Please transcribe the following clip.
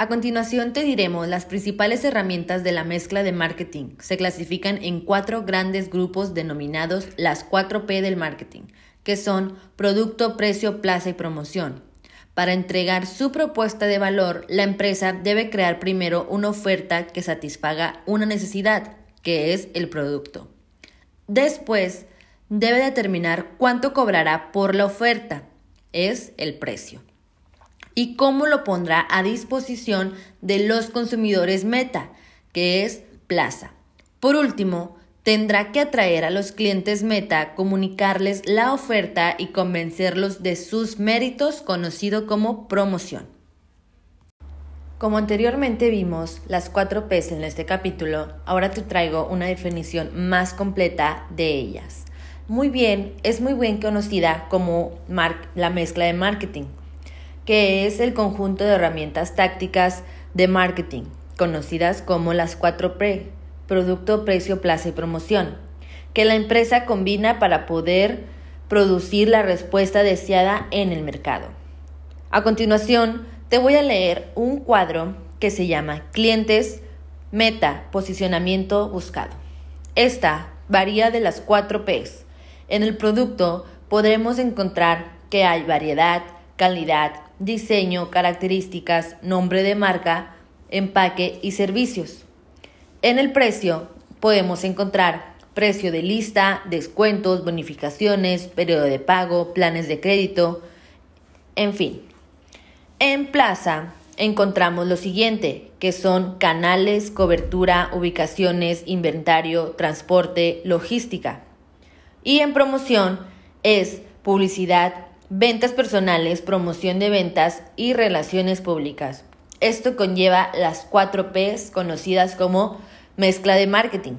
A continuación te diremos las principales herramientas de la mezcla de marketing. Se clasifican en cuatro grandes grupos denominados las 4P del marketing, que son producto, precio, plaza y promoción. Para entregar su propuesta de valor, la empresa debe crear primero una oferta que satisfaga una necesidad, que es el producto. Después, debe determinar cuánto cobrará por la oferta, es el precio y cómo lo pondrá a disposición de los consumidores meta, que es Plaza. Por último, tendrá que atraer a los clientes meta, comunicarles la oferta y convencerlos de sus méritos, conocido como promoción. Como anteriormente vimos las cuatro P's en este capítulo, ahora te traigo una definición más completa de ellas. Muy bien, es muy bien conocida como la mezcla de marketing, que es el conjunto de herramientas tácticas de marketing, conocidas como las 4P, producto, precio, plaza y promoción, que la empresa combina para poder producir la respuesta deseada en el mercado. A continuación, te voy a leer un cuadro que se llama Clientes, Meta, Posicionamiento Buscado. Esta varía de las 4 Ps. En el producto podremos encontrar que hay variedad, calidad, diseño, características, nombre de marca, empaque y servicios. En el precio podemos encontrar precio de lista, descuentos, bonificaciones, periodo de pago, planes de crédito, en fin. En Plaza encontramos lo siguiente, que son canales, cobertura, ubicaciones, inventario, transporte, logística. Y en promoción es publicidad, ventas personales, promoción de ventas y relaciones públicas. Esto conlleva las cuatro Ps conocidas como mezcla de marketing.